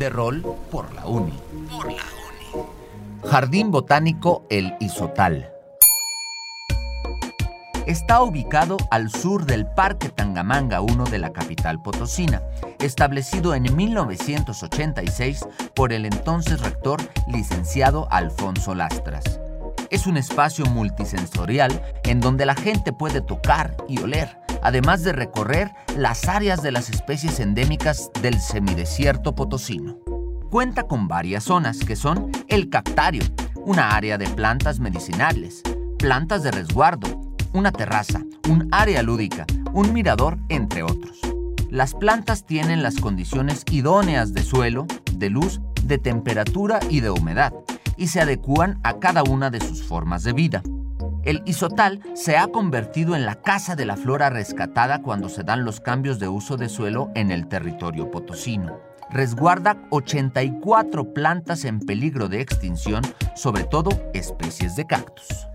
de rol por la UNI. Jardín Botánico El Isotal. Está ubicado al sur del Parque Tangamanga 1 de la capital potosina, establecido en 1986 por el entonces rector licenciado Alfonso Lastras. Es un espacio multisensorial en donde la gente puede tocar y oler, además de recorrer las áreas de las especies endémicas del semidesierto potosino. Cuenta con varias zonas que son el cactario, una área de plantas medicinales, plantas de resguardo, una terraza, un área lúdica, un mirador, entre otros. Las plantas tienen las condiciones idóneas de suelo, de luz, de temperatura y de humedad, y se adecúan a cada una de sus formas de vida. El isotal se ha convertido en la casa de la flora rescatada cuando se dan los cambios de uso de suelo en el territorio potosino. Resguarda 84 plantas en peligro de extinción, sobre todo especies de cactus.